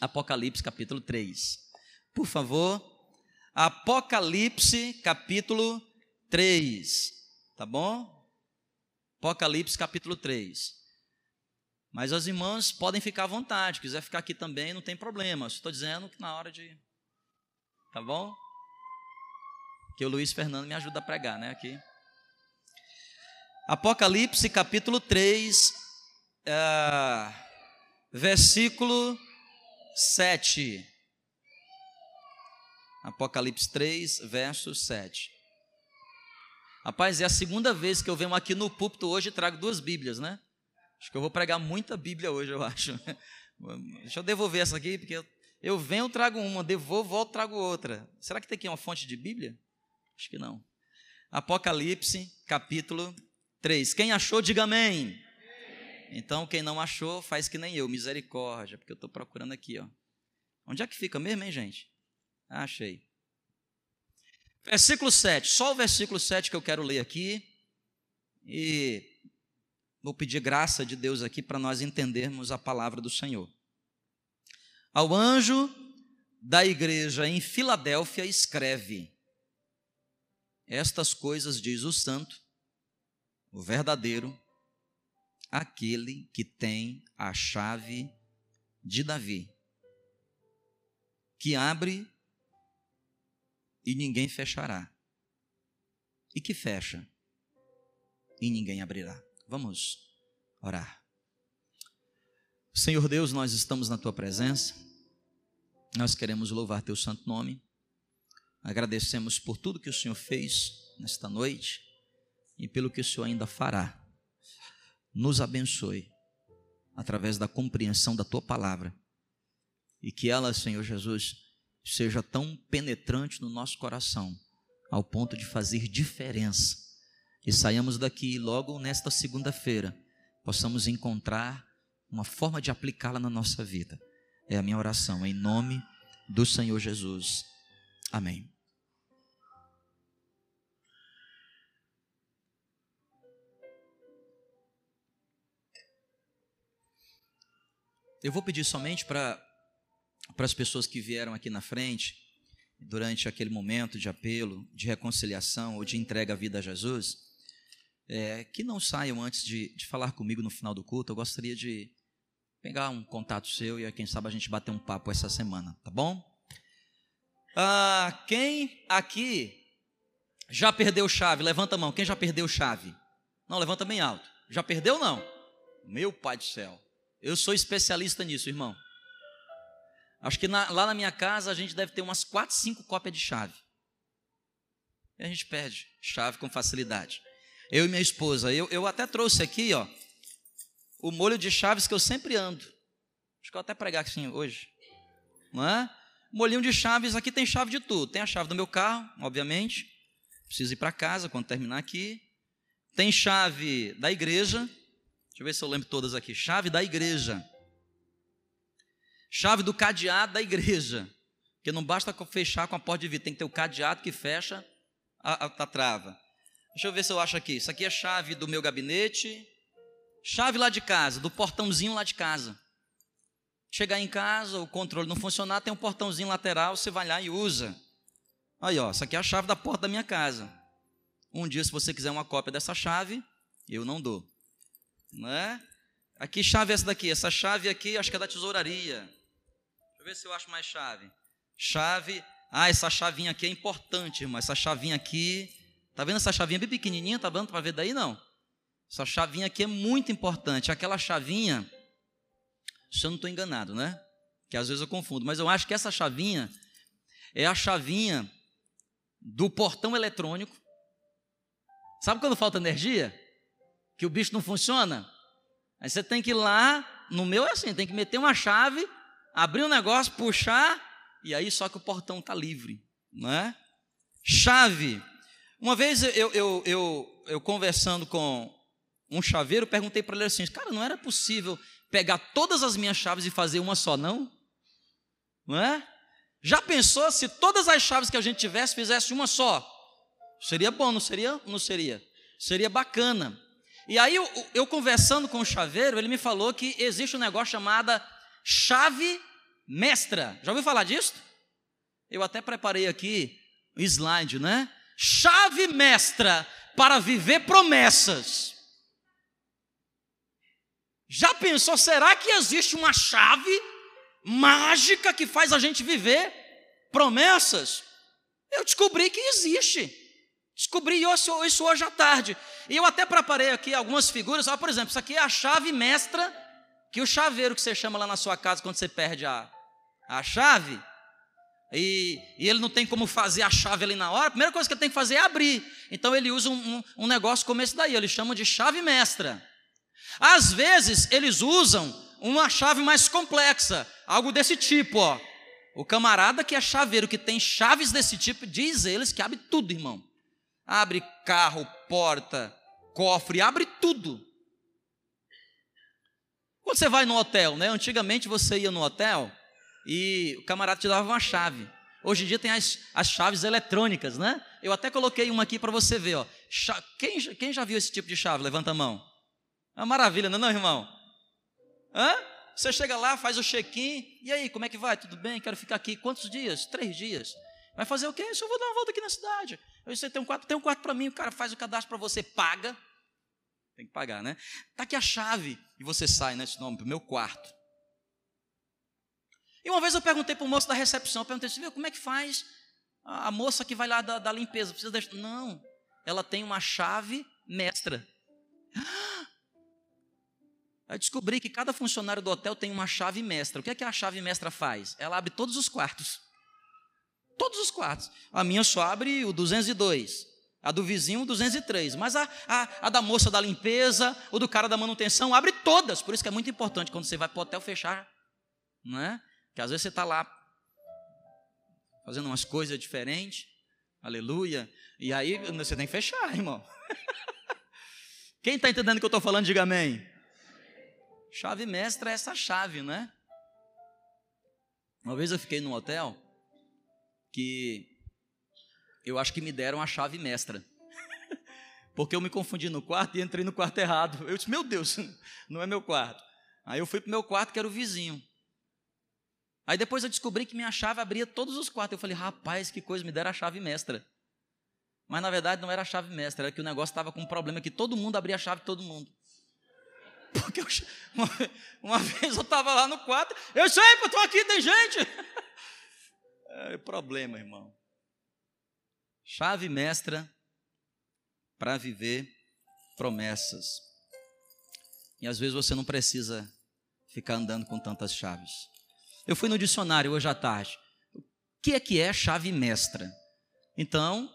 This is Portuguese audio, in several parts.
Apocalipse capítulo 3. Por favor, Apocalipse capítulo 3. Tá bom? Apocalipse capítulo 3. Mas as irmãs podem ficar à vontade, quiser ficar aqui também, não tem problema. Estou dizendo que na hora de. Tá bom? Que o Luiz Fernando me ajuda a pregar, né? Aqui. Apocalipse capítulo 3, é, versículo 7. Apocalipse 3, verso 7. Rapaz, é a segunda vez que eu venho aqui no púlpito hoje e trago duas Bíblias, né? Acho que eu vou pregar muita Bíblia hoje, eu acho. Deixa eu devolver essa aqui, porque eu, venho, trago uma, devolvo, volto, trago outra. Será que tem aqui uma fonte de Bíblia? Acho que não. Apocalipse, capítulo 3. Quem achou, diga amém. Então, quem não achou, faz que nem eu, misericórdia, porque eu estou procurando aqui, ó. Onde é que fica mesmo, hein, gente? Ah, achei. Versículo 7, só o versículo 7 que eu quero ler aqui. E vou pedir graça de Deus aqui para nós entendermos a palavra do Senhor. Ao anjo da igreja em Filadélfia, escreve: Estas coisas diz o santo, o verdadeiro, aquele que tem a chave de Davi, que abre e ninguém fechará, e que fecha e ninguém abrirá. Vamos orar. Senhor Deus, nós estamos na tua presença, nós queremos louvar teu santo nome, agradecemos por tudo que o Senhor fez nesta noite e pelo que o Senhor ainda fará. Nos abençoe através da compreensão da tua palavra e que ela, Senhor Jesus, seja tão penetrante no nosso coração, ao ponto de fazer diferença. E saiamos daqui logo nesta segunda-feira, possamos encontrar uma forma de aplicá-la na nossa vida. É a minha oração, em nome do Senhor Jesus. Amém. Eu vou pedir somente para as pessoas que vieram aqui na frente, durante aquele momento de apelo, de reconciliação ou de entrega à vida a Jesus, é, que não saiam antes de, de falar comigo no final do culto. Eu gostaria de pegar um contato seu e quem sabe a gente bater um papo essa semana, tá bom? Ah, quem aqui já perdeu chave? Levanta a mão. Quem já perdeu chave? Não, levanta bem alto. Já perdeu não? Meu pai do céu. Eu sou especialista nisso, irmão. Acho que na, lá na minha casa a gente deve ter umas 4, 5 cópias de chave. E a gente perde chave com facilidade. Eu e minha esposa, eu, eu até trouxe aqui, ó, o molho de chaves que eu sempre ando. Acho que eu vou até pregar assim hoje. Não é? Molhinho de chaves, aqui tem chave de tudo. Tem a chave do meu carro, obviamente. Preciso ir para casa quando terminar aqui. Tem chave da igreja. Deixa eu ver se eu lembro todas aqui. Chave da igreja chave do cadeado da igreja. Porque não basta fechar com a porta de vidro, tem que ter o cadeado que fecha a, a, a trava. Deixa eu ver se eu acho aqui. Isso aqui é chave do meu gabinete. Chave lá de casa, do portãozinho lá de casa. Chegar em casa, o controle não funcionar, tem um portãozinho lateral, você vai lá e usa. Aí, ó, isso aqui é a chave da porta da minha casa. Um dia, se você quiser uma cópia dessa chave, eu não dou. Né? Aqui, chave é essa daqui. Essa chave aqui, acho que é da tesouraria. Deixa eu ver se eu acho mais chave. Chave. Ah, essa chavinha aqui é importante, irmão. Essa chavinha aqui. Tá vendo essa chavinha bem pequenininha? Tá dando para ver daí? Não. Essa chavinha aqui é muito importante. Aquela chavinha. Se eu não estou enganado, né? Que às vezes eu confundo. Mas eu acho que essa chavinha é a chavinha do portão eletrônico. Sabe quando falta energia? Que o bicho não funciona? Aí você tem que ir lá. No meu é assim: tem que meter uma chave abrir um negócio, puxar, e aí só que o portão está livre, não é? Chave. Uma vez eu, eu, eu, eu conversando com um chaveiro, perguntei para ele assim: cara, não era possível pegar todas as minhas chaves e fazer uma só, não? Não é? Já pensou se todas as chaves que a gente tivesse fizesse uma só? Seria bom, não seria? Não seria. Seria bacana. E aí eu, eu conversando com o chaveiro, ele me falou que existe um negócio chamado chave mestra. Já ouviu falar disso? Eu até preparei aqui o slide, né? Chave mestra para viver promessas. Já pensou, será que existe uma chave mágica que faz a gente viver promessas? Eu descobri que existe. Descobri isso, isso hoje à tarde. E eu até preparei aqui algumas figuras. Ó, por exemplo, isso aqui é a chave mestra que o chaveiro que você chama lá na sua casa quando você perde a, a chave, e, e, ele não tem como fazer a chave ali na hora, a primeira coisa que ele tem que fazer é abrir. Então ele usa um, um, um negócio como esse daí, eles chamam de chave mestra. Às vezes eles usam uma chave mais complexa, algo desse tipo, ó. O camarada que é chaveiro, que tem chaves desse tipo, diz eles que abre tudo, irmão. Abre carro, porta, cofre, abre tudo. Quando você vai no hotel, né? Antigamente você ia no hotel e o camarada te dava uma chave. Hoje em dia tem as, as chaves eletrônicas, né? Eu até coloquei uma aqui para você ver, ó. Quem, quem já viu esse tipo de chave? Levanta a mão. É uma maravilha, não é, não, irmão? Hã? Você chega lá, faz o check-in, e aí, como é que vai? Tudo bem? Quero ficar aqui. Quantos dias? Três dias. Vai fazer o quê? Eu vou dar uma volta aqui na cidade. Você tem um quarto, tem um quarto para mim, o cara faz o cadastro para você, paga. Tem que pagar, né? Tá aqui a chave. E você sai, né? Esse nome, para o meu quarto. E uma vez eu perguntei para o moço da recepção, eu perguntei assim, como é que faz a moça que vai lá da, da limpeza? Precisa deixar... Não, ela tem uma chave mestra. Eu descobri que cada funcionário do hotel tem uma chave mestra. O que é que a chave mestra faz? Ela abre todos os quartos. Todos os quartos. A minha só abre o 202. A do vizinho, o 203. Mas a, a, a da moça da limpeza, o do cara da manutenção, abre todas. Por isso que é muito importante quando você vai para o hotel fechar. Não é? Que às vezes você está lá fazendo umas coisas diferentes. Aleluia. E aí você tem que fechar, irmão. Quem está entendendo o que eu estou falando, diga amém. Chave mestra é essa chave, né? Uma vez eu fiquei num hotel que eu acho que me deram a chave mestra. Porque eu me confundi no quarto e entrei no quarto errado. Eu disse, meu Deus, não é meu quarto. Aí eu fui para o meu quarto, que era o vizinho. Aí depois eu descobri que minha chave abria todos os quartos. Eu falei, rapaz, que coisa, me deram a chave mestra. Mas na verdade não era a chave mestra, era que o negócio estava com um problema que todo mundo abria a chave de todo mundo. Porque eu, uma, uma, vez eu estava lá no quarto, eu sei, eu estou aqui, tem gente. É problema, irmão. Chave mestra para viver promessas. E às vezes você não precisa ficar andando com tantas chaves. Eu fui no dicionário hoje à tarde. O que é que é chave mestra? Então,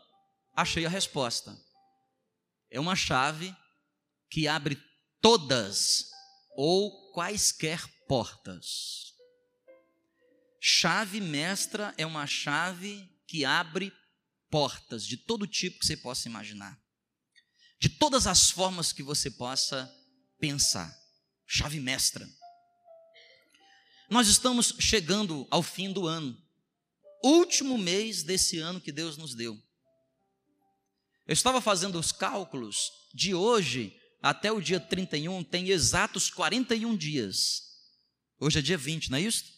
achei a resposta. É uma chave que abre todas ou quaisquer portas. Chave mestra é uma chave que abre portas de todo tipo que você possa imaginar, de todas as formas que você possa pensar. Chave mestra. Nós estamos chegando ao fim do ano, último mês desse ano que Deus nos deu. Eu estava fazendo os cálculos de hoje até o dia 31 tem exatos 41 dias. Hoje é dia 20, não é isso?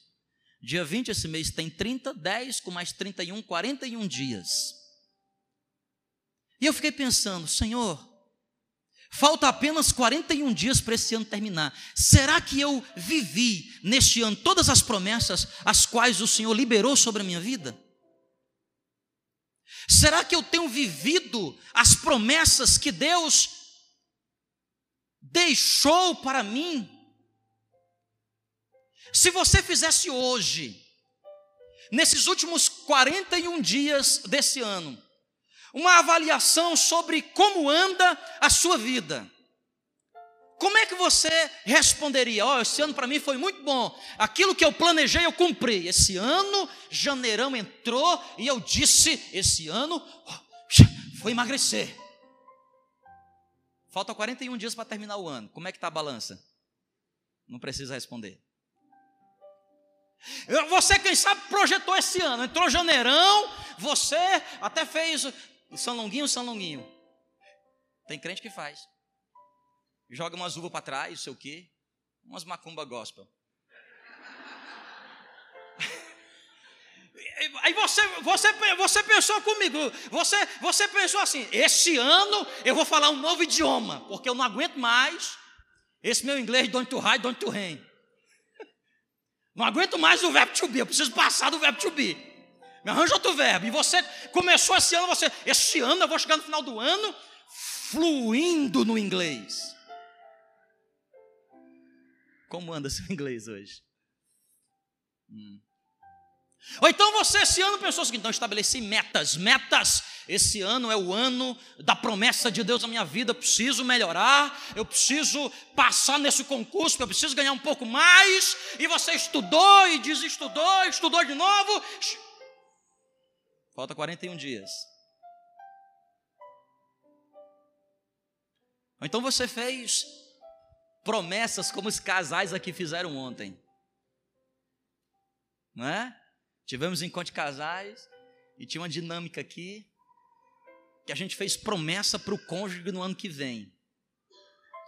Dia 20 esse mês tem 30, 10 com mais 31, 41 dias. E eu fiquei pensando, Senhor, falta apenas 41 dias para esse ano terminar. Será que eu vivi neste ano todas as promessas as quais o Senhor liberou sobre a minha vida? Será que eu tenho vivido as promessas que Deus deixou para mim. Se você fizesse hoje, nesses últimos 41 dias desse ano, uma avaliação sobre como anda a sua vida, como é que você responderia? Oh, esse ano para mim foi muito bom. Aquilo que eu planejei eu cumpri. Esse ano, janeirão entrou e eu disse: esse ano oh, foi emagrecer. Falta 41 dias para terminar o ano. Como é que está a balança? Não precisa responder. Você, quem sabe, projetou esse ano. Entrou janeirão, você até fez São Longuinho, São Longuinho. Tem crente que faz. Joga umas uvas para trás, sei o quê. Umas macumba gospel. aí você, você, você pensou comigo, você, você pensou assim: esse ano eu vou falar um novo idioma, porque eu não aguento mais esse meu inglês don't to hide, don't to rain. Não aguento mais o verbo to be, eu preciso passar do verbo to be. Me arranja outro verbo. E você começou esse ano, você, esse ano eu vou chegar no final do ano fluindo no inglês. Como anda seu inglês hoje? Hum. Ou então você esse ano pensou seguinte: então estabeleci metas, metas. Esse ano é o ano da promessa de Deus na minha vida. Eu preciso melhorar, eu preciso passar nesse concurso, eu preciso ganhar um pouco mais. E você estudou e desestudou, estudou de novo. Falta 41 dias. Ou então você fez promessas como os casais aqui fizeram ontem. Não é? Tivemos encontro de casais e tinha uma dinâmica aqui que a gente fez promessa para o cônjuge no ano que vem.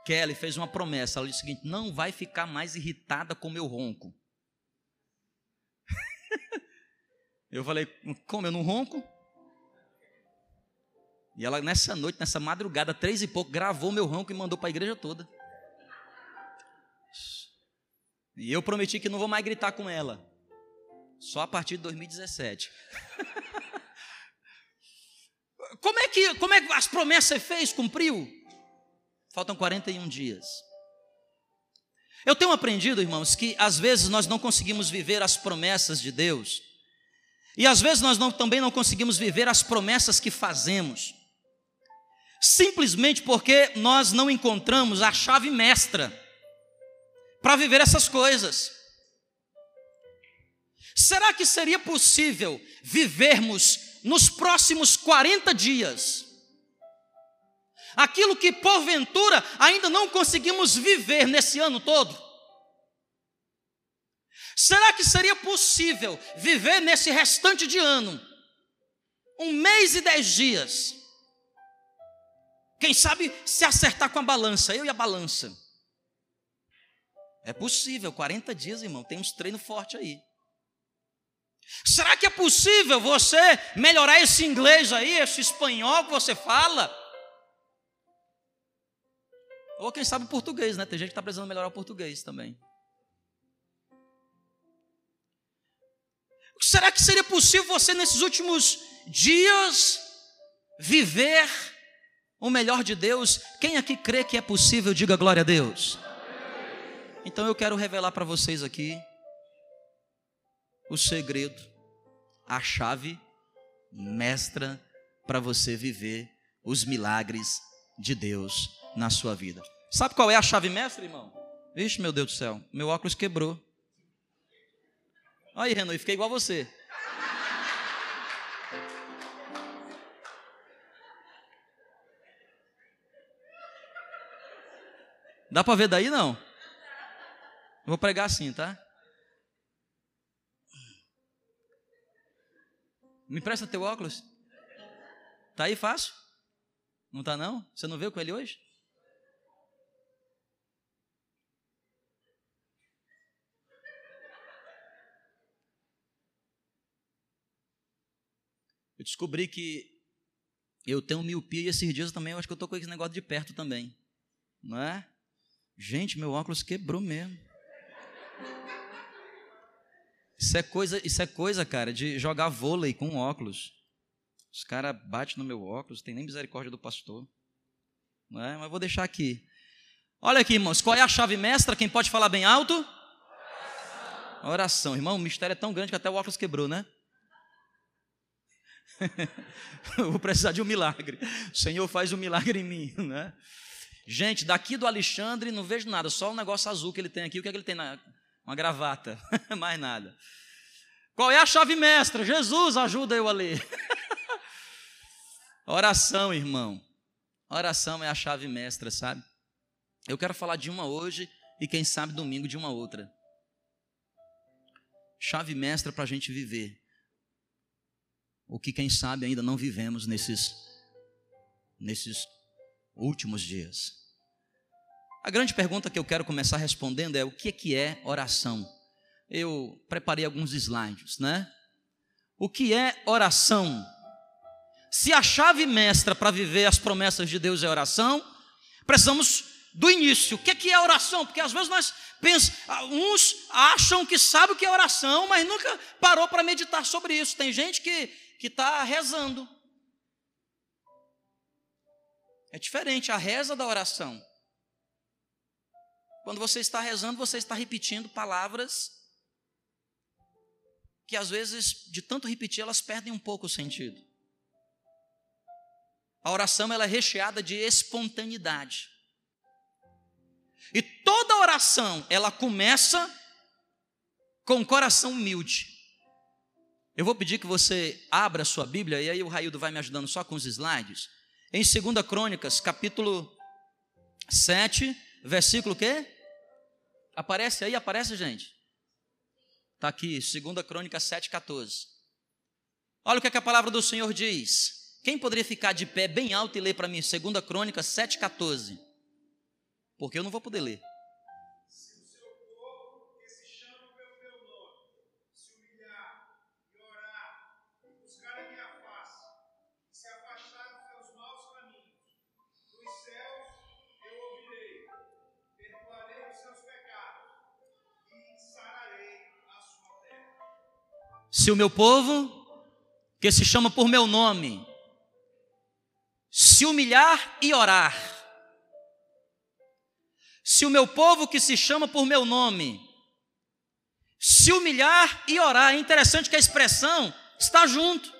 Kelly fez uma promessa, ela disse o seguinte: não vai ficar mais irritada com meu ronco. eu falei, como eu não ronco? E ela nessa noite, nessa madrugada, três e pouco, gravou meu ronco e mandou para a igreja toda. E eu prometi que não vou mais gritar com ela. Só a partir de 2017. como, é que, como é que as promessas fez, cumpriu? Faltam 41 dias. Eu tenho aprendido, irmãos, que às vezes nós não conseguimos viver as promessas de Deus. E às vezes nós não, também não conseguimos viver as promessas que fazemos. Simplesmente porque nós não encontramos a chave mestra para viver essas coisas. Será que seria possível vivermos nos próximos 40 dias aquilo que porventura ainda não conseguimos viver nesse ano todo? Será que seria possível viver nesse restante de ano um mês e dez dias? Quem sabe se acertar com a balança, eu e a balança. É possível, 40 dias, irmão, tem uns treinos fortes aí. Será que é possível você melhorar esse inglês aí, esse espanhol que você fala? Ou quem sabe português, né? Tem gente que está precisando melhorar o português também. Será que seria possível você, nesses últimos dias, viver o melhor de Deus? Quem aqui crê que é possível, diga glória a Deus. Então eu quero revelar para vocês aqui o segredo, a chave mestra para você viver os milagres de Deus na sua vida. Sabe qual é a chave mestra, irmão? Vixe, meu Deus do céu, meu óculos quebrou. Aí, Renan, fiquei igual a você. Dá para ver daí não? vou pregar assim, tá? Me empresta teu óculos. Tá aí fácil? Não tá não? Você não veio com ele hoje? Eu descobri que eu tenho miopia e esses dias também eu acho que eu tô com esse negócio de perto também. Não é? Gente, meu óculos quebrou mesmo. Isso é coisa, isso é coisa, cara, de jogar vôlei com óculos. Os caras batem no meu óculos, tem nem misericórdia do pastor. Não é? Mas vou deixar aqui. Olha aqui, irmãos, qual é a chave mestra? Quem pode falar bem alto? Oração. Oração. Irmão, o mistério é tão grande que até o óculos quebrou, né? vou precisar de um milagre. O Senhor faz um milagre em mim, né? Gente, daqui do Alexandre não vejo nada, só um negócio azul que ele tem aqui. O que é que ele tem na, uma gravata, mais nada. Qual é a chave mestra? Jesus, ajuda eu a ler. Oração, irmão. Oração é a chave mestra, sabe? Eu quero falar de uma hoje e quem sabe domingo de uma outra. Chave mestra para a gente viver. O que quem sabe ainda não vivemos nesses, nesses últimos dias. A grande pergunta que eu quero começar respondendo é: o que é, que é oração? Eu preparei alguns slides, né? o que é oração? Se a chave mestra para viver as promessas de Deus é oração, precisamos do início. O que é oração? Porque às vezes nós pensamos, uns acham que sabe o que é oração, mas nunca parou para meditar sobre isso. Tem gente que está rezando. É diferente a reza da oração. Quando você está rezando, você está repetindo palavras que às vezes, de tanto repetir, elas perdem um pouco o sentido. A oração ela é recheada de espontaneidade. E toda oração, ela começa com o coração humilde. Eu vou pedir que você abra a sua Bíblia, e aí o Raildo vai me ajudando só com os slides. Em 2 Crônicas, capítulo 7, versículo quê? Aparece aí, aparece, gente? Está aqui, 2 Crônicas 7, 14. Olha o que, é que a palavra do Senhor diz. Quem poderia ficar de pé bem alto e ler para mim 2 Crônicas 7, 14? Porque eu não vou poder ler. Se o meu povo, que se chama por meu nome, se humilhar e orar, se o meu povo que se chama por meu nome, se humilhar e orar, é interessante que a expressão está junto.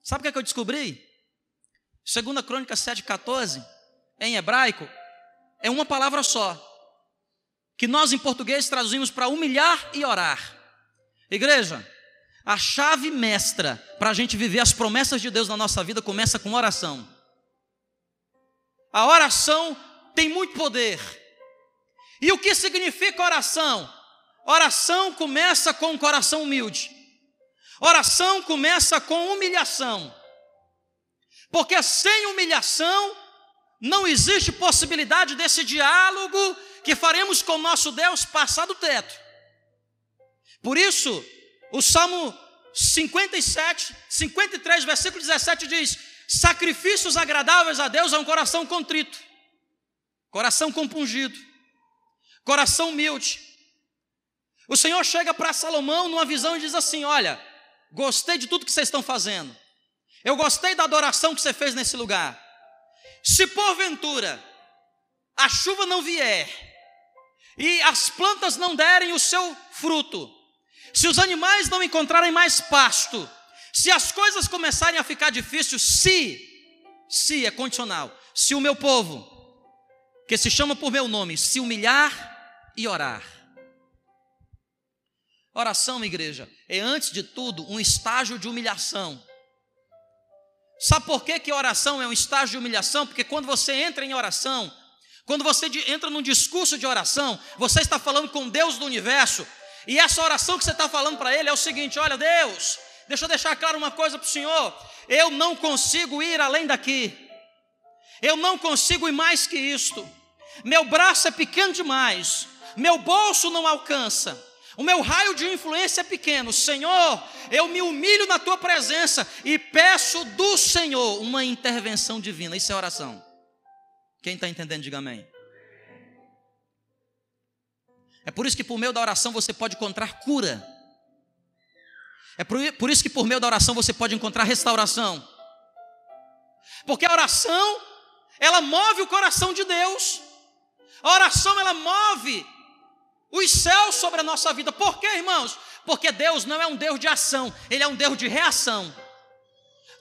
Sabe o que, é que eu descobri? Segunda Crônica 7,14, em hebraico, é uma palavra só, que nós em português traduzimos para humilhar e orar. Igreja, a chave mestra para a gente viver as promessas de Deus na nossa vida começa com oração. A oração tem muito poder. E o que significa oração? Oração começa com um coração humilde. Oração começa com humilhação. Porque sem humilhação não existe possibilidade desse diálogo que faremos com nosso Deus passar do teto. Por isso, o Salmo 57, 53, versículo 17 diz: Sacrifícios agradáveis a Deus é um coração contrito, coração compungido, coração humilde. O Senhor chega para Salomão numa visão e diz assim: Olha, gostei de tudo que vocês estão fazendo, eu gostei da adoração que você fez nesse lugar. Se porventura a chuva não vier e as plantas não derem o seu fruto, se os animais não encontrarem mais pasto, se as coisas começarem a ficar difíceis, se, se é condicional, se o meu povo, que se chama por meu nome, se humilhar e orar. Oração, igreja, é antes de tudo um estágio de humilhação. Sabe por que, que oração é um estágio de humilhação? Porque quando você entra em oração, quando você entra num discurso de oração, você está falando com Deus do universo, e essa oração que você está falando para ele é o seguinte: olha, Deus, deixa eu deixar claro uma coisa para o Senhor. Eu não consigo ir além daqui. Eu não consigo ir mais que isto. Meu braço é pequeno demais. Meu bolso não alcança. O meu raio de influência é pequeno. Senhor, eu me humilho na tua presença e peço do Senhor uma intervenção divina. Isso é oração. Quem está entendendo, diga amém. É por isso que por meio da oração você pode encontrar cura. É por, isso que por meio da oração você pode encontrar restauração. Porque a oração, ela move o coração de Deus. A oração, ela move os céus sobre a nossa vida. Por quê, irmãos? Porque Deus não é um Deus de ação, Ele é um Deus de reação.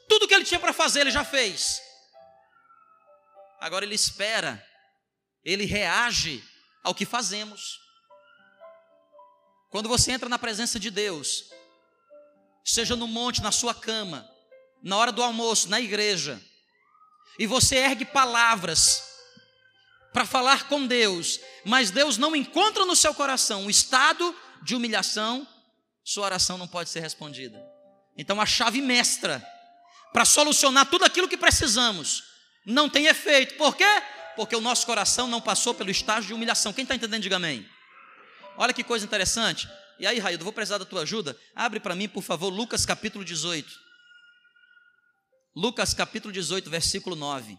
Tudo que Ele tinha para fazer, Ele já fez. Agora Ele espera, Ele reage ao que fazemos. Quando você entra na presença de Deus, seja no monte, na sua cama, na hora do almoço, na igreja, e você ergue palavras para falar com Deus, mas Deus não encontra no seu coração um estado de humilhação, sua oração não pode ser respondida. Então a chave mestra para solucionar tudo aquilo que precisamos não tem efeito. Por quê? Porque o nosso coração não passou pelo estágio de humilhação. Quem está entendendo, diga amém. Olha que coisa interessante. E aí, Raildo, vou precisar da tua ajuda. Abre para mim, por favor, Lucas capítulo 18. Lucas capítulo 18, versículo 9.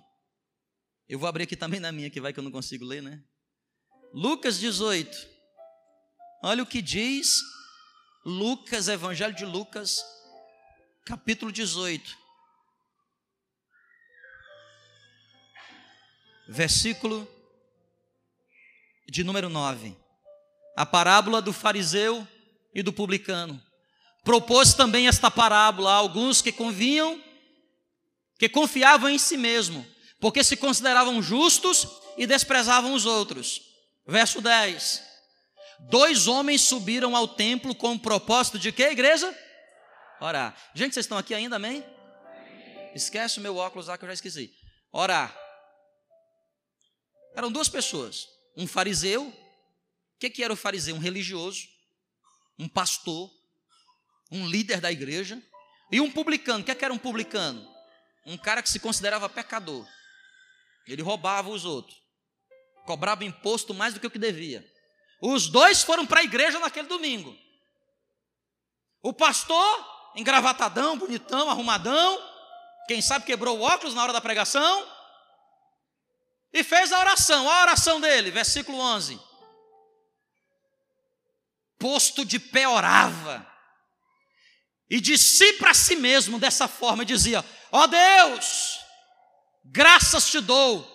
Eu vou abrir aqui também na minha, que vai que eu não consigo ler, né? Lucas 18. Olha o que diz Lucas, Evangelho de Lucas, capítulo 18. Versículo de número 9. A parábola do fariseu e do publicano. Propôs também esta parábola a alguns que convinham, que confiavam em si mesmo, porque se consideravam justos e desprezavam os outros. Verso 10. Dois homens subiram ao templo com o propósito de que, igreja? Orar. Gente, vocês estão aqui ainda, amém? Esquece o meu óculos lá que eu já esqueci. Orar. Eram duas pessoas. Um fariseu. Que, que era o fariseu? Um religioso um pastor, um líder da igreja, e um publicano. O que, é que era um publicano? Um cara que se considerava pecador. Ele roubava os outros, cobrava imposto mais do que o que devia. Os dois foram para a igreja naquele domingo. O pastor, engravatadão, bonitão, arrumadão, quem sabe quebrou o óculos na hora da pregação, e fez a oração. A oração dele, versículo 11 posto de pé orava. E de si para si mesmo, dessa forma, dizia: Ó oh Deus, graças te dou,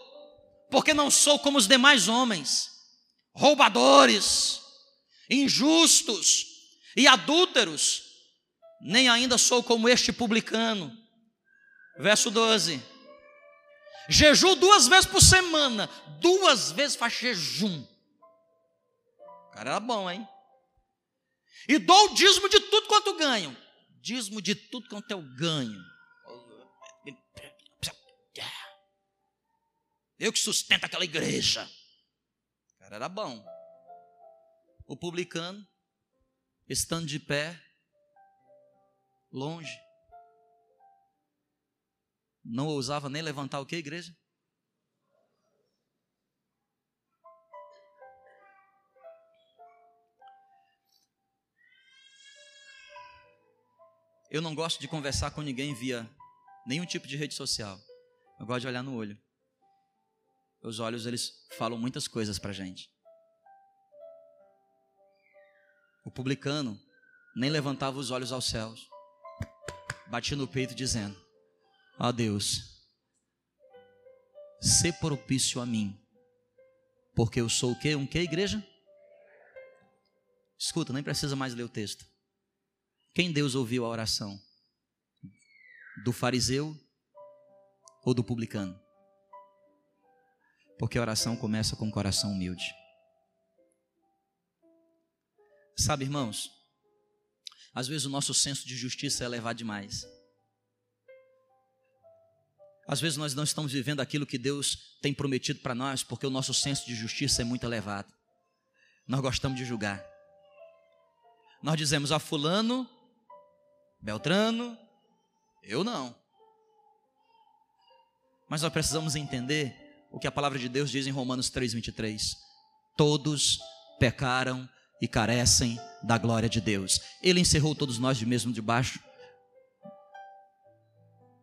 porque não sou como os demais homens, roubadores, injustos e adúlteros, nem ainda sou como este publicano. Verso 12. Jejum duas vezes por semana, duas vezes faz jejum. O cara era bom, hein? E dou o dízimo de tudo quanto ganho. Dízimo de tudo quanto eu ganho. Eu que sustento aquela igreja. O cara era bom. O publicano, estando de pé, longe, não ousava nem levantar o que, igreja? Eu não gosto de conversar com ninguém via nenhum tipo de rede social. Eu gosto de olhar no olho. Os olhos, eles falam muitas coisas para gente. O publicano nem levantava os olhos aos céus. Batia no peito dizendo: Ó oh Deus, se propício a mim, porque eu sou o quê? Um quê, igreja? Escuta, nem precisa mais ler o texto. Quem Deus ouviu a oração? Do fariseu ou do publicano? Porque a oração começa com o coração humilde. Sabe, irmãos, às vezes o nosso senso de justiça é elevado demais. Às vezes nós não estamos vivendo aquilo que Deus tem prometido para nós, porque o nosso senso de justiça é muito elevado. Nós gostamos de julgar. Nós dizemos a fulano Beltrano, eu não. Mas nós precisamos entender o que a palavra de Deus diz em Romanos 3:23. Todos pecaram e carecem da glória de Deus. Ele encerrou todos nós de mesmo debaixo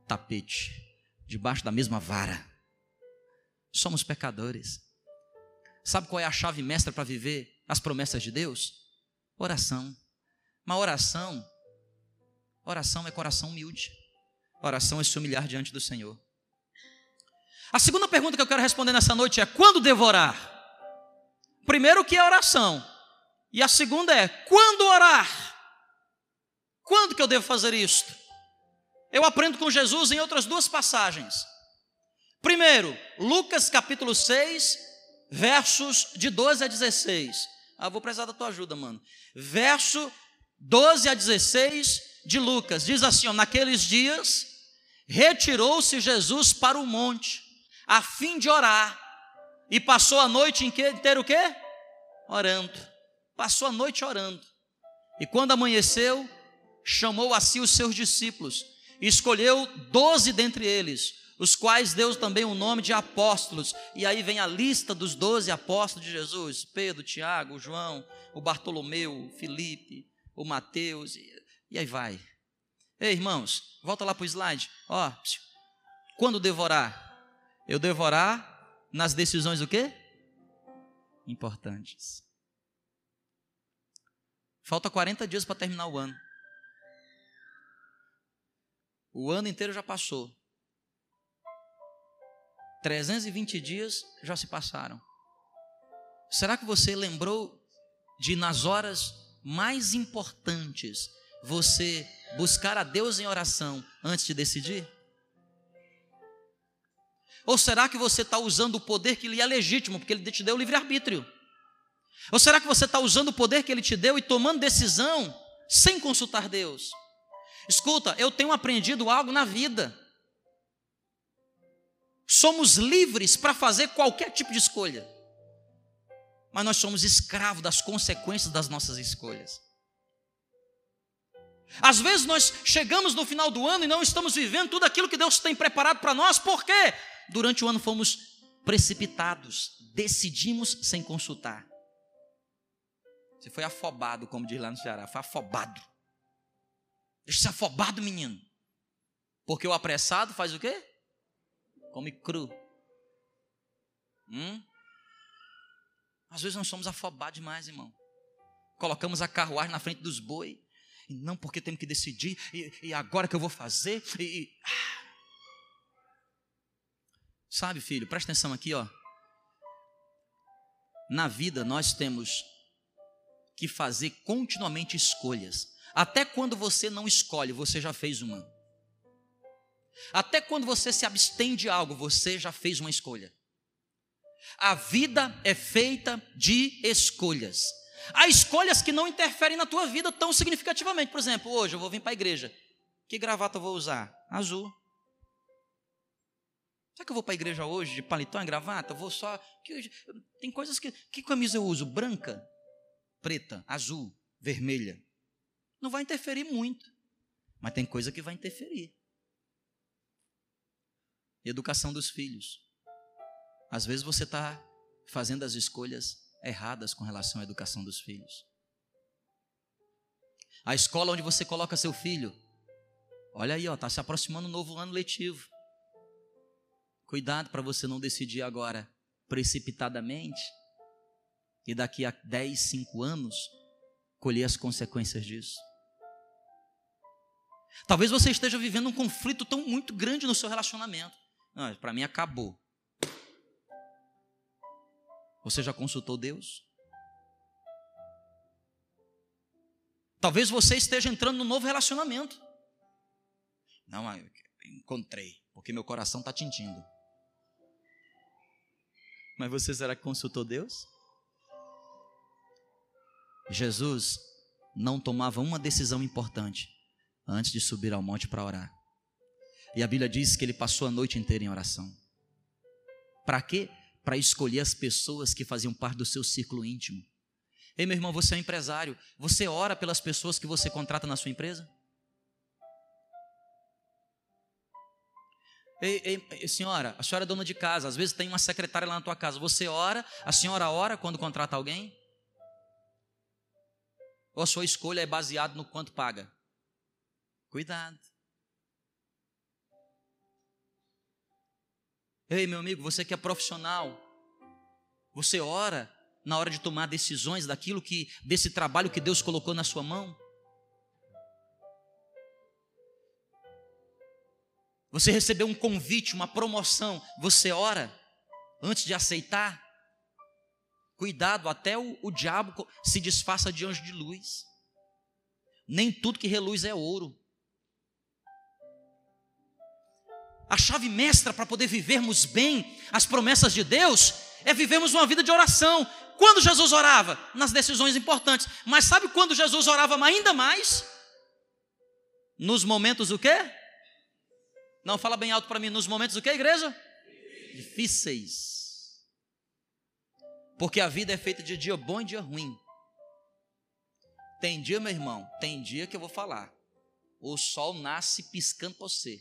tapete, debaixo da mesma vara. Somos pecadores. Sabe qual é a chave mestra para viver as promessas de Deus? Oração. Uma oração Oração é coração humilde. Oração é se humilhar diante do Senhor. A segunda pergunta que eu quero responder nessa noite é: quando devorar? Primeiro, o que é oração? E a segunda é: quando orar? Quando que eu devo fazer isto? Eu aprendo com Jesus em outras duas passagens. Primeiro, Lucas capítulo 6, versos de 12 a 16. Ah, vou precisar da tua ajuda, mano. Verso 12 a 16 de Lucas, diz assim: ó, naqueles dias retirou-se Jesus para o monte, a fim de orar, e passou a noite inteira o quê? Orando. Passou a noite orando. E quando amanheceu, chamou a si os seus discípulos, e escolheu doze dentre eles, os quais deu também o nome de apóstolos. E aí vem a lista dos doze apóstolos de Jesus: Pedro, Tiago, João, o Bartolomeu, Felipe, o Mateus, e aí vai. Ei, irmãos, volta lá para o slide. Ó, quando devorar? Eu devorar nas decisões o quê? Importantes. Falta 40 dias para terminar o ano. O ano inteiro já passou. 320 dias já se passaram. Será que você lembrou de, nas horas mais importantes, você buscar a Deus em oração antes de decidir? Ou será que você está usando o poder que lhe é legítimo, porque ele te deu o livre-arbítrio? Ou será que você está usando o poder que ele te deu e tomando decisão sem consultar Deus? Escuta, eu tenho aprendido algo na vida. Somos livres para fazer qualquer tipo de escolha, mas nós somos escravos das consequências das nossas escolhas. Às vezes nós chegamos no final do ano e não estamos vivendo tudo aquilo que Deus tem preparado para nós, por quê? Durante o ano fomos precipitados, decidimos sem consultar. Você foi afobado, como diz lá no Ceará, foi afobado. Deixa ser afobado, menino. Porque o apressado faz o quê? Come cru. Hum? Às vezes nós somos afobados demais, irmão. Colocamos a carruagem na frente dos boi. E não porque temos que decidir. E, e agora que eu vou fazer. E, e... Ah. Sabe, filho, presta atenção aqui, ó. Na vida nós temos que fazer continuamente escolhas. Até quando você não escolhe, você já fez uma. Até quando você se abstém de algo, você já fez uma escolha. A vida é feita de escolhas. Há escolhas que não interferem na tua vida tão significativamente. Por exemplo, hoje eu vou vir para a igreja. Que gravata eu vou usar? Azul. Será que eu vou para a igreja hoje de paletó e gravata? vou só. Tem coisas que. Que camisa eu uso? Branca, preta, azul, vermelha. Não vai interferir muito. Mas tem coisa que vai interferir. Educação dos filhos. Às vezes você está fazendo as escolhas erradas com relação à educação dos filhos. A escola onde você coloca seu filho. Olha aí, ó, está se aproximando um novo ano letivo. Cuidado para você não decidir agora precipitadamente e daqui a 10, 5 anos colher as consequências disso. Talvez você esteja vivendo um conflito tão muito grande no seu relacionamento. Para mim acabou. Você já consultou Deus? Talvez você esteja entrando num novo relacionamento. Não, encontrei, porque meu coração está tintindo. Mas você será que consultou Deus? Jesus não tomava uma decisão importante antes de subir ao monte para orar. E a Bíblia diz que ele passou a noite inteira em oração. Para quê? Para escolher as pessoas que faziam parte do seu círculo íntimo. Ei, meu irmão, você é um empresário. Você ora pelas pessoas que você contrata na sua empresa? Ei, ei, senhora, a senhora é dona de casa, às vezes tem uma secretária lá na tua casa. Você ora, a senhora ora quando contrata alguém? Ou a sua escolha é baseada no quanto paga? Cuidado. Ei, meu amigo, você que é profissional, você ora na hora de tomar decisões daquilo que desse trabalho que Deus colocou na sua mão? Você recebeu um convite, uma promoção, você ora antes de aceitar? Cuidado, até o, o diabo se disfarça de anjo de luz. Nem tudo que reluz é ouro. A chave mestra para poder vivermos bem as promessas de Deus é vivermos uma vida de oração. Quando Jesus orava? Nas decisões importantes. Mas sabe quando Jesus orava ainda mais? Nos momentos o quê? Não, fala bem alto para mim. Nos momentos o que, igreja? Difíceis. Porque a vida é feita de dia bom e dia ruim. Tem dia, meu irmão, tem dia que eu vou falar. O sol nasce piscando para você.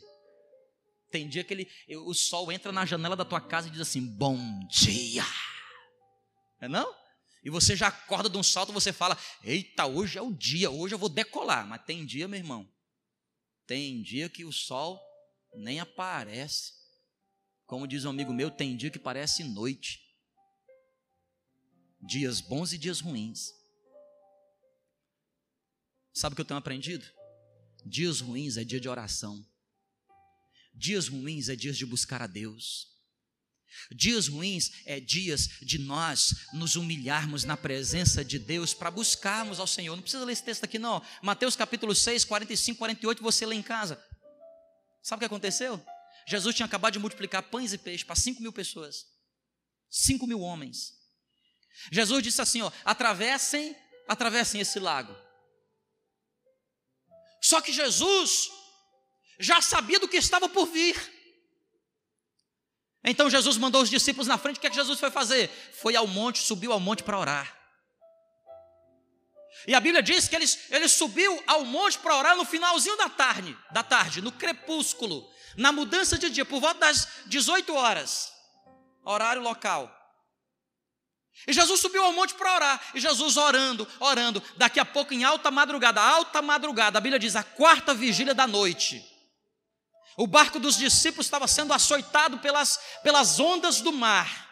Tem dia que ele, o sol entra na janela da tua casa e diz assim: Bom dia. É não? E você já acorda de um salto, você fala: Eita, hoje é o dia, hoje eu vou decolar. Mas tem dia, meu irmão, tem dia que o sol nem aparece. Como diz um amigo meu, tem dia que parece noite. Dias bons e dias ruins. Sabe o que eu tenho aprendido? Dias ruins é dia de oração. Dias ruins é dias de buscar a Deus. Dias ruins é dias de nós nos humilharmos na presença de Deus para buscarmos ao Senhor. Não precisa ler esse texto aqui, não. Mateus capítulo 6, 45, 48, você lê em casa. Sabe o que aconteceu? Jesus tinha acabado de multiplicar pães e peixes para 5 mil pessoas. 5 mil homens. Jesus disse assim: ó, atravessem, atravessem esse lago. Só que Jesus já sabia do que estava por vir. Então Jesus mandou os discípulos na frente, o que é que Jesus foi fazer? Foi ao monte, subiu ao monte para orar. E a Bíblia diz que ele, ele subiu ao monte para orar no finalzinho da tarde, da tarde, no crepúsculo, na mudança de dia, por volta das 18 horas, horário local. E Jesus subiu ao monte para orar. E Jesus orando, orando. Daqui a pouco, em alta madrugada, alta madrugada, a Bíblia diz a quarta vigília da noite. O barco dos discípulos estava sendo açoitado pelas, pelas ondas do mar.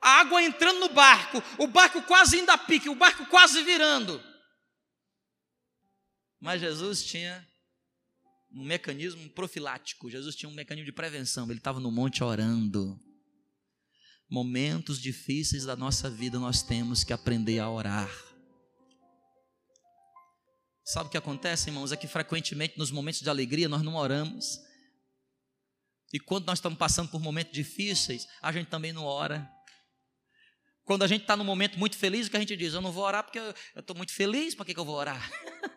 A água entrando no barco, o barco quase indo a pique, o barco quase virando. Mas Jesus tinha um mecanismo profilático, Jesus tinha um mecanismo de prevenção. Ele estava no monte orando. Momentos difíceis da nossa vida nós temos que aprender a orar. Sabe o que acontece, irmãos? É que frequentemente nos momentos de alegria nós não oramos. E quando nós estamos passando por momentos difíceis, a gente também não ora. Quando a gente está num momento muito feliz, o que a gente diz? Eu não vou orar porque eu estou muito feliz, para que, que eu vou orar?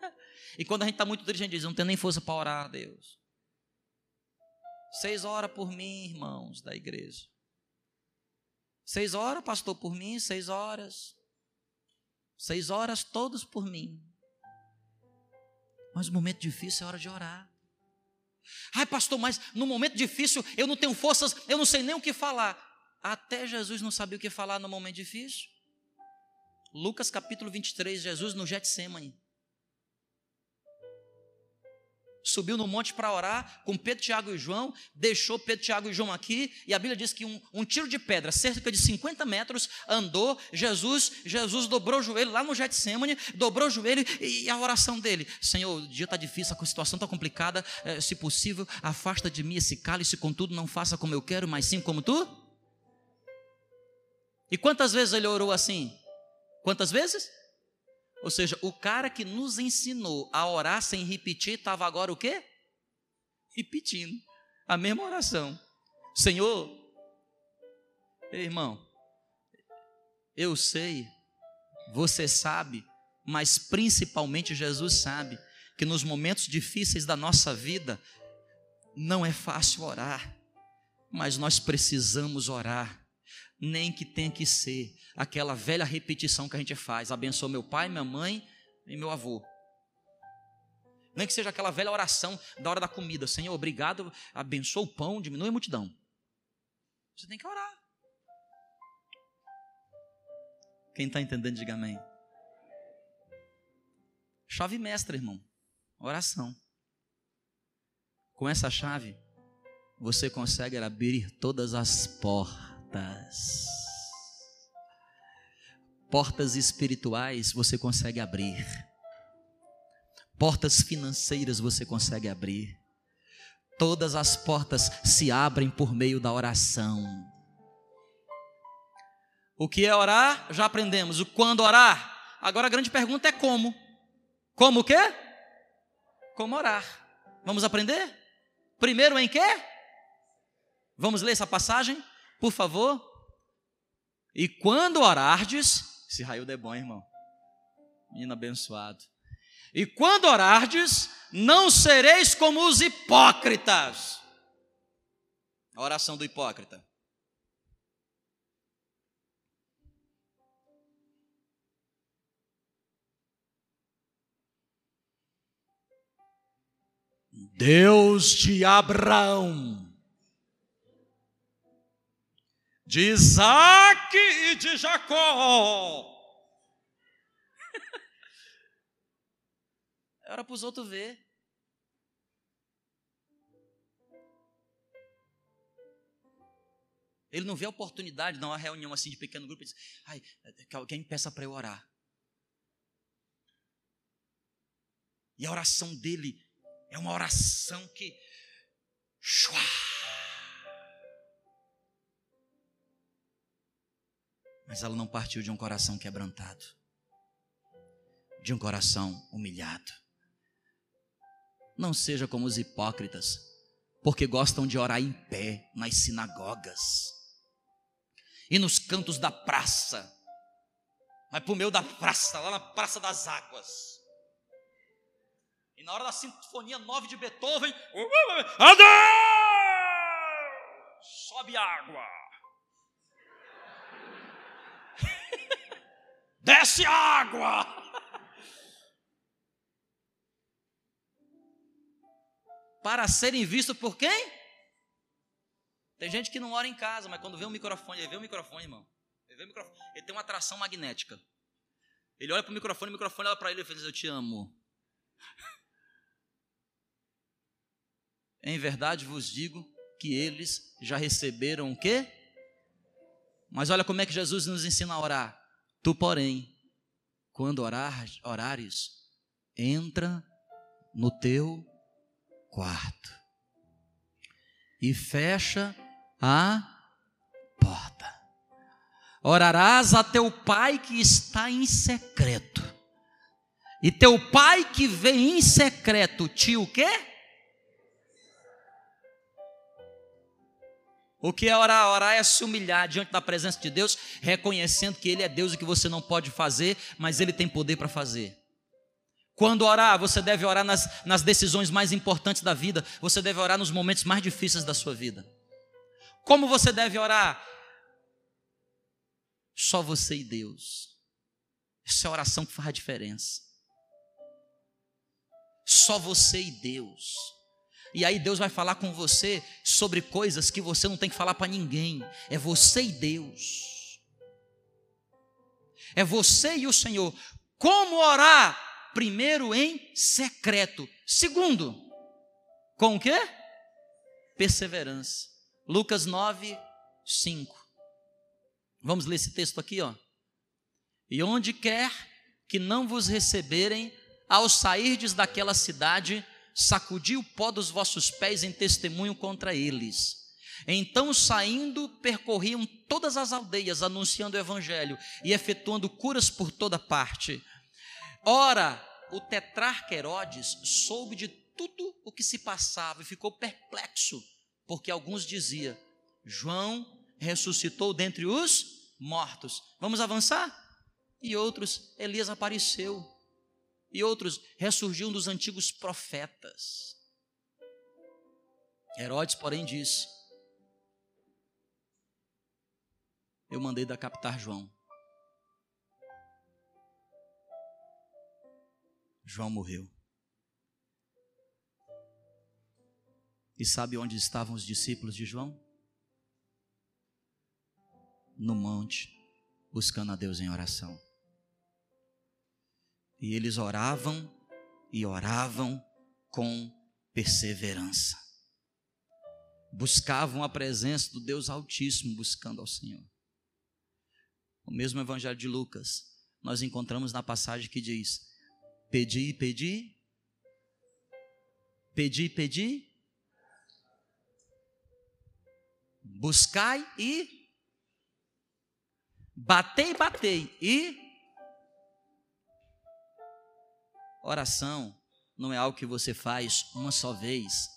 e quando a gente está muito triste, a gente diz: Eu não tenho nem força para orar, Deus. Seis horas por mim, irmãos da igreja. Seis horas, pastor, por mim, seis horas. Seis horas todos por mim. Mas no momento difícil é hora de orar. Ai, pastor, mas no momento difícil eu não tenho forças, eu não sei nem o que falar. Até Jesus não sabia o que falar no momento difícil. Lucas capítulo 23, Jesus no Getsemane subiu no monte para orar com Pedro, Tiago e João, deixou Pedro, Tiago e João aqui, e a Bíblia diz que um, um tiro de pedra, cerca de 50 metros, andou, Jesus, Jesus dobrou o joelho lá no Getsemane, dobrou o joelho e a oração dele, Senhor, o dia está difícil, a situação está complicada, é, se possível, afasta de mim esse cálice, contudo não faça como eu quero, mas sim como tu. E quantas vezes ele orou assim? Quantas vezes? Ou seja, o cara que nos ensinou a orar sem repetir estava agora o quê? Repetindo a mesma oração. Senhor, irmão, eu sei, você sabe, mas principalmente Jesus sabe que nos momentos difíceis da nossa vida não é fácil orar, mas nós precisamos orar nem que tenha que ser aquela velha repetição que a gente faz: abençoa meu pai, minha mãe e meu avô. Nem que seja aquela velha oração da hora da comida: Senhor, obrigado, abençoa o pão, diminui a multidão. Você tem que orar. Quem está entendendo, diga amém. Chave mestra, irmão. Oração. Com essa chave, você consegue abrir todas as portas portas. Espirituais você consegue abrir. Portas financeiras você consegue abrir. Todas as portas se abrem por meio da oração. O que é orar? Já aprendemos. O quando orar? Agora a grande pergunta é como. Como o quê? Como orar. Vamos aprender? Primeiro em quê? Vamos ler essa passagem? Por favor. E quando orardes, esse raio é bom, irmão. Menino abençoado. E quando orardes, não sereis como os hipócritas. A oração do hipócrita. Deus de Abraão, de Isaac e de Jacó. Era para os outros ver. Ele não vê a oportunidade, não, uma reunião assim de pequeno grupo, ele diz, ai, que alguém peça para eu orar. E a oração dele é uma oração que. Mas ela não partiu de um coração quebrantado, de um coração humilhado. Não seja como os hipócritas, porque gostam de orar em pé nas sinagogas e nos cantos da praça. Mas para o meio da praça, lá na Praça das Águas. E na hora da Sinfonia 9 de Beethoven, Adeus! Sobe água. Desce água. Para serem vistos por quem? Tem gente que não ora em casa, mas quando vê um microfone, ele vê o um microfone, irmão. Ele vê o microfone. Ele tem uma atração magnética. Ele olha para o microfone, o microfone olha para ele e fala: Eu te amo. Em verdade vos digo que eles já receberam o quê? Mas olha como é que Jesus nos ensina a orar. Tu, porém, quando orar, orares, entra no teu quarto e fecha a porta. Orarás a teu pai que está em secreto. E teu pai que vem em secreto, te o quê? O que é orar? Orar é se humilhar diante da presença de Deus, reconhecendo que Ele é Deus e que você não pode fazer, mas Ele tem poder para fazer. Quando orar, você deve orar nas, nas decisões mais importantes da vida, você deve orar nos momentos mais difíceis da sua vida. Como você deve orar? Só você e Deus. Essa é a oração que faz a diferença. Só você e Deus. E aí Deus vai falar com você sobre coisas que você não tem que falar para ninguém. É você e Deus. É você e o Senhor. Como orar? Primeiro em secreto. Segundo, com o quê? Perseverança. Lucas 9, 5. Vamos ler esse texto aqui, ó. E onde quer que não vos receberem, ao sairdes daquela cidade, sacudi o pó dos vossos pés em testemunho contra eles. Então, saindo, percorriam todas as aldeias, anunciando o evangelho e efetuando curas por toda parte. Ora, o tetrarca Herodes soube de tudo o que se passava e ficou perplexo porque alguns diziam: João ressuscitou dentre os mortos. Vamos avançar? E outros, Elias apareceu. E outros, ressurgiu um dos antigos profetas. Herodes, porém, disse: Eu mandei decapitar João. João morreu. E sabe onde estavam os discípulos de João? No monte, buscando a Deus em oração. E eles oravam e oravam com perseverança. Buscavam a presença do Deus Altíssimo, buscando ao Senhor. O mesmo Evangelho de Lucas, nós encontramos na passagem que diz: Pedi, pedi, pedi, pedi, Buscai e batei, batei e oração não é algo que você faz uma só vez,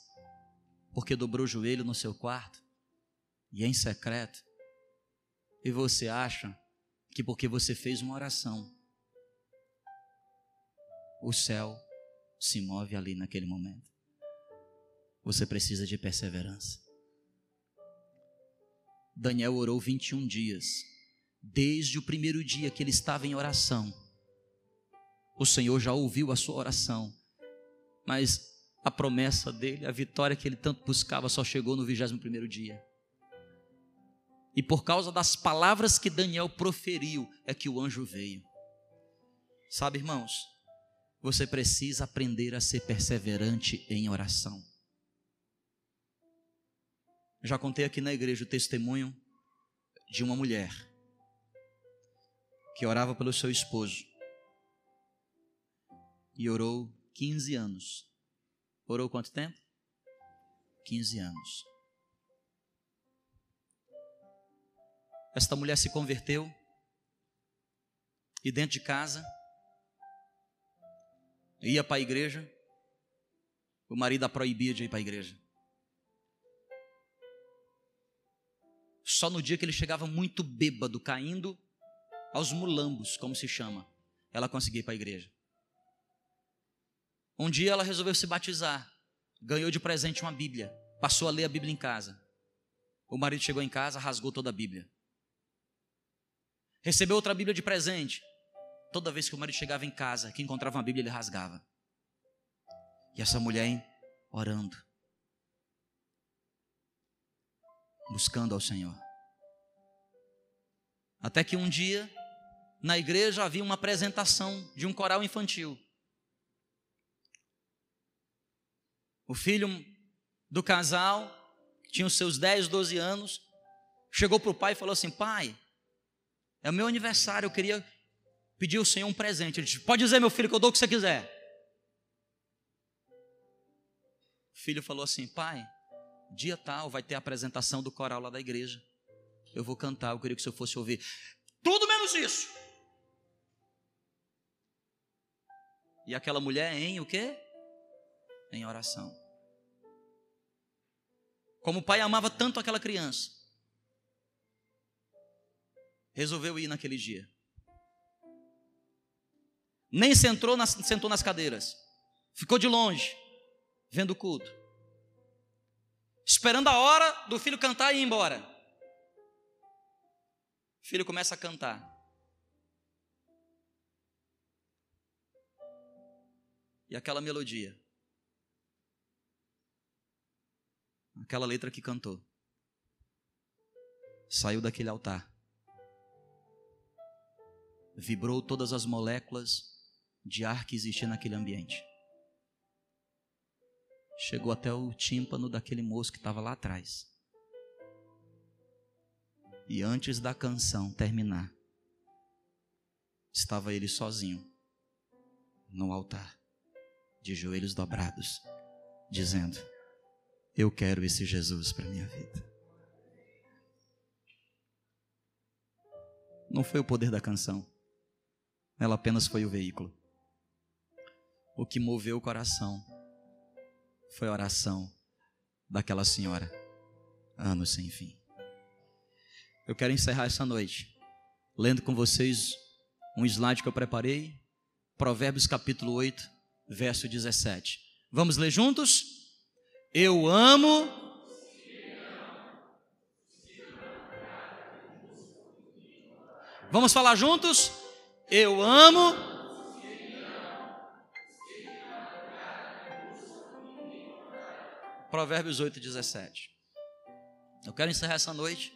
porque dobrou o joelho no seu quarto e é em secreto. E você acha que porque você fez uma oração, o céu se move ali naquele momento. Você precisa de perseverança. Daniel orou 21 dias. Desde o primeiro dia que ele estava em oração, o Senhor já ouviu a sua oração. Mas a promessa dele, a vitória que ele tanto buscava, só chegou no 21 primeiro dia. E por causa das palavras que Daniel proferiu, é que o anjo veio. Sabe, irmãos, você precisa aprender a ser perseverante em oração. Já contei aqui na igreja o testemunho de uma mulher que orava pelo seu esposo e orou 15 anos. Orou quanto tempo? 15 anos. Esta mulher se converteu e dentro de casa ia para a igreja. O marido a proibia de ir para a igreja. Só no dia que ele chegava muito bêbado, caindo aos mulambos, como se chama, ela conseguia ir para a igreja. Um dia ela resolveu se batizar, ganhou de presente uma Bíblia, passou a ler a Bíblia em casa. O marido chegou em casa, rasgou toda a Bíblia. Recebeu outra Bíblia de presente. Toda vez que o marido chegava em casa, que encontrava uma Bíblia, ele rasgava. E essa mulher hein, orando, buscando ao Senhor. Até que um dia, na igreja, havia uma apresentação de um coral infantil. O filho do casal, que tinha os seus 10, 12 anos, chegou para o pai e falou assim: Pai, é o meu aniversário, eu queria pedir ao Senhor um presente. Ele disse: Pode dizer, meu filho, que eu dou o que você quiser. O filho falou assim: Pai, dia tal vai ter a apresentação do coral lá da igreja. Eu vou cantar, eu queria que o senhor fosse ouvir. Tudo menos isso. E aquela mulher em o quê? Em oração. Como o pai amava tanto aquela criança, resolveu ir naquele dia. Nem sentou nas, sentou nas cadeiras, ficou de longe, vendo o culto, esperando a hora do filho cantar e ir embora. O filho começa a cantar. E aquela melodia, aquela letra que cantou, saiu daquele altar vibrou todas as moléculas de ar que existia naquele ambiente. Chegou até o tímpano daquele moço que estava lá atrás. E antes da canção terminar, estava ele sozinho no altar, de joelhos dobrados, dizendo: Eu quero esse Jesus para minha vida. Não foi o poder da canção, ela apenas foi o veículo. O que moveu o coração foi a oração daquela senhora, anos sem fim. Eu quero encerrar essa noite lendo com vocês um slide que eu preparei, Provérbios capítulo 8, verso 17. Vamos ler juntos? Eu amo. Vamos falar juntos? Eu amo. Provérbios 8, 17. Eu quero encerrar essa noite.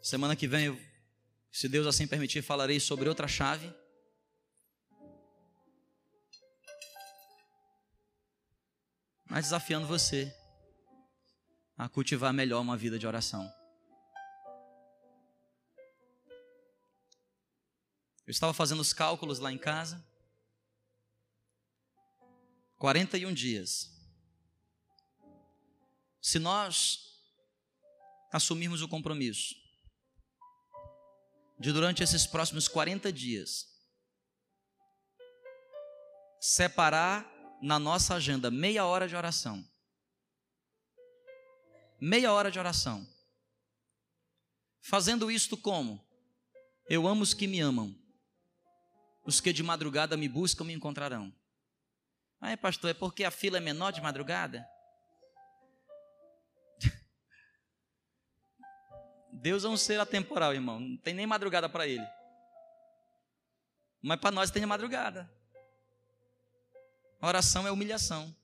Semana que vem, se Deus assim permitir, falarei sobre outra chave. Mas desafiando você a cultivar melhor uma vida de oração. Eu estava fazendo os cálculos lá em casa. 41 dias. Se nós assumirmos o compromisso de durante esses próximos 40 dias separar na nossa agenda meia hora de oração. Meia hora de oração. Fazendo isto como? Eu amo os que me amam. Os que de madrugada me buscam me encontrarão. Ah, pastor, é porque a fila é menor de madrugada? Deus é um ser atemporal, irmão. Não tem nem madrugada para ele. Mas para nós tem madrugada. Oração é humilhação.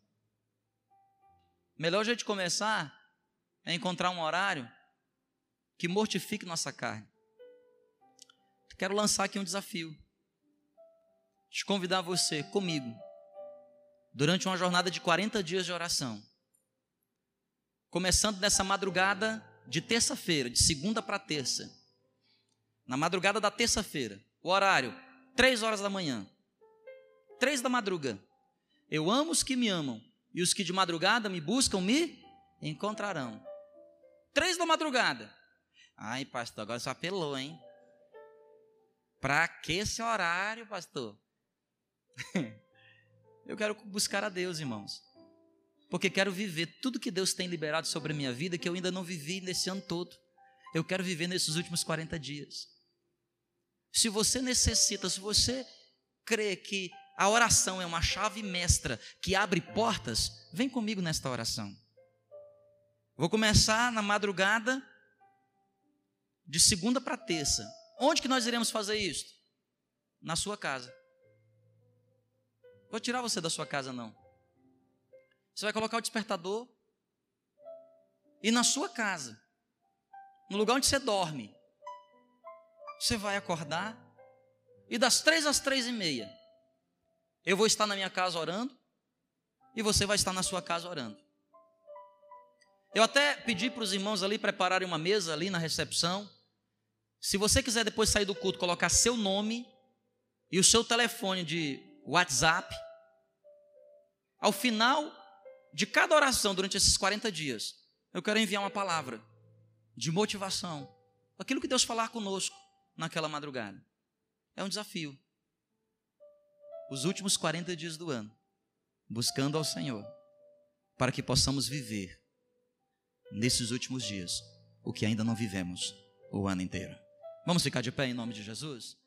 Melhor jeito de começar é encontrar um horário que mortifique nossa carne. Quero lançar aqui um desafio. Te convidar você comigo durante uma jornada de 40 dias de oração. Começando nessa madrugada de terça-feira, de segunda para terça. Na madrugada da terça-feira, o horário, três horas da manhã. Três da madruga. Eu amo os que me amam, e os que de madrugada me buscam me encontrarão. Três da madrugada. Ai, pastor, agora você apelou, hein? Para que esse horário, pastor? Eu quero buscar a Deus, irmãos. Porque quero viver tudo que Deus tem liberado sobre a minha vida que eu ainda não vivi nesse ano todo. Eu quero viver nesses últimos 40 dias. Se você necessita, se você crê que a oração é uma chave mestra que abre portas, vem comigo nesta oração. Vou começar na madrugada de segunda para terça. Onde que nós iremos fazer isso? Na sua casa. Vou tirar você da sua casa, não. Você vai colocar o despertador e na sua casa, no lugar onde você dorme, você vai acordar e das três às três e meia, eu vou estar na minha casa orando e você vai estar na sua casa orando. Eu até pedi para os irmãos ali prepararem uma mesa ali na recepção. Se você quiser depois sair do culto, colocar seu nome e o seu telefone de WhatsApp. Ao final de cada oração durante esses 40 dias, eu quero enviar uma palavra de motivação. Aquilo que Deus falar conosco naquela madrugada. É um desafio. Os últimos 40 dias do ano, buscando ao Senhor, para que possamos viver nesses últimos dias o que ainda não vivemos o ano inteiro. Vamos ficar de pé em nome de Jesus?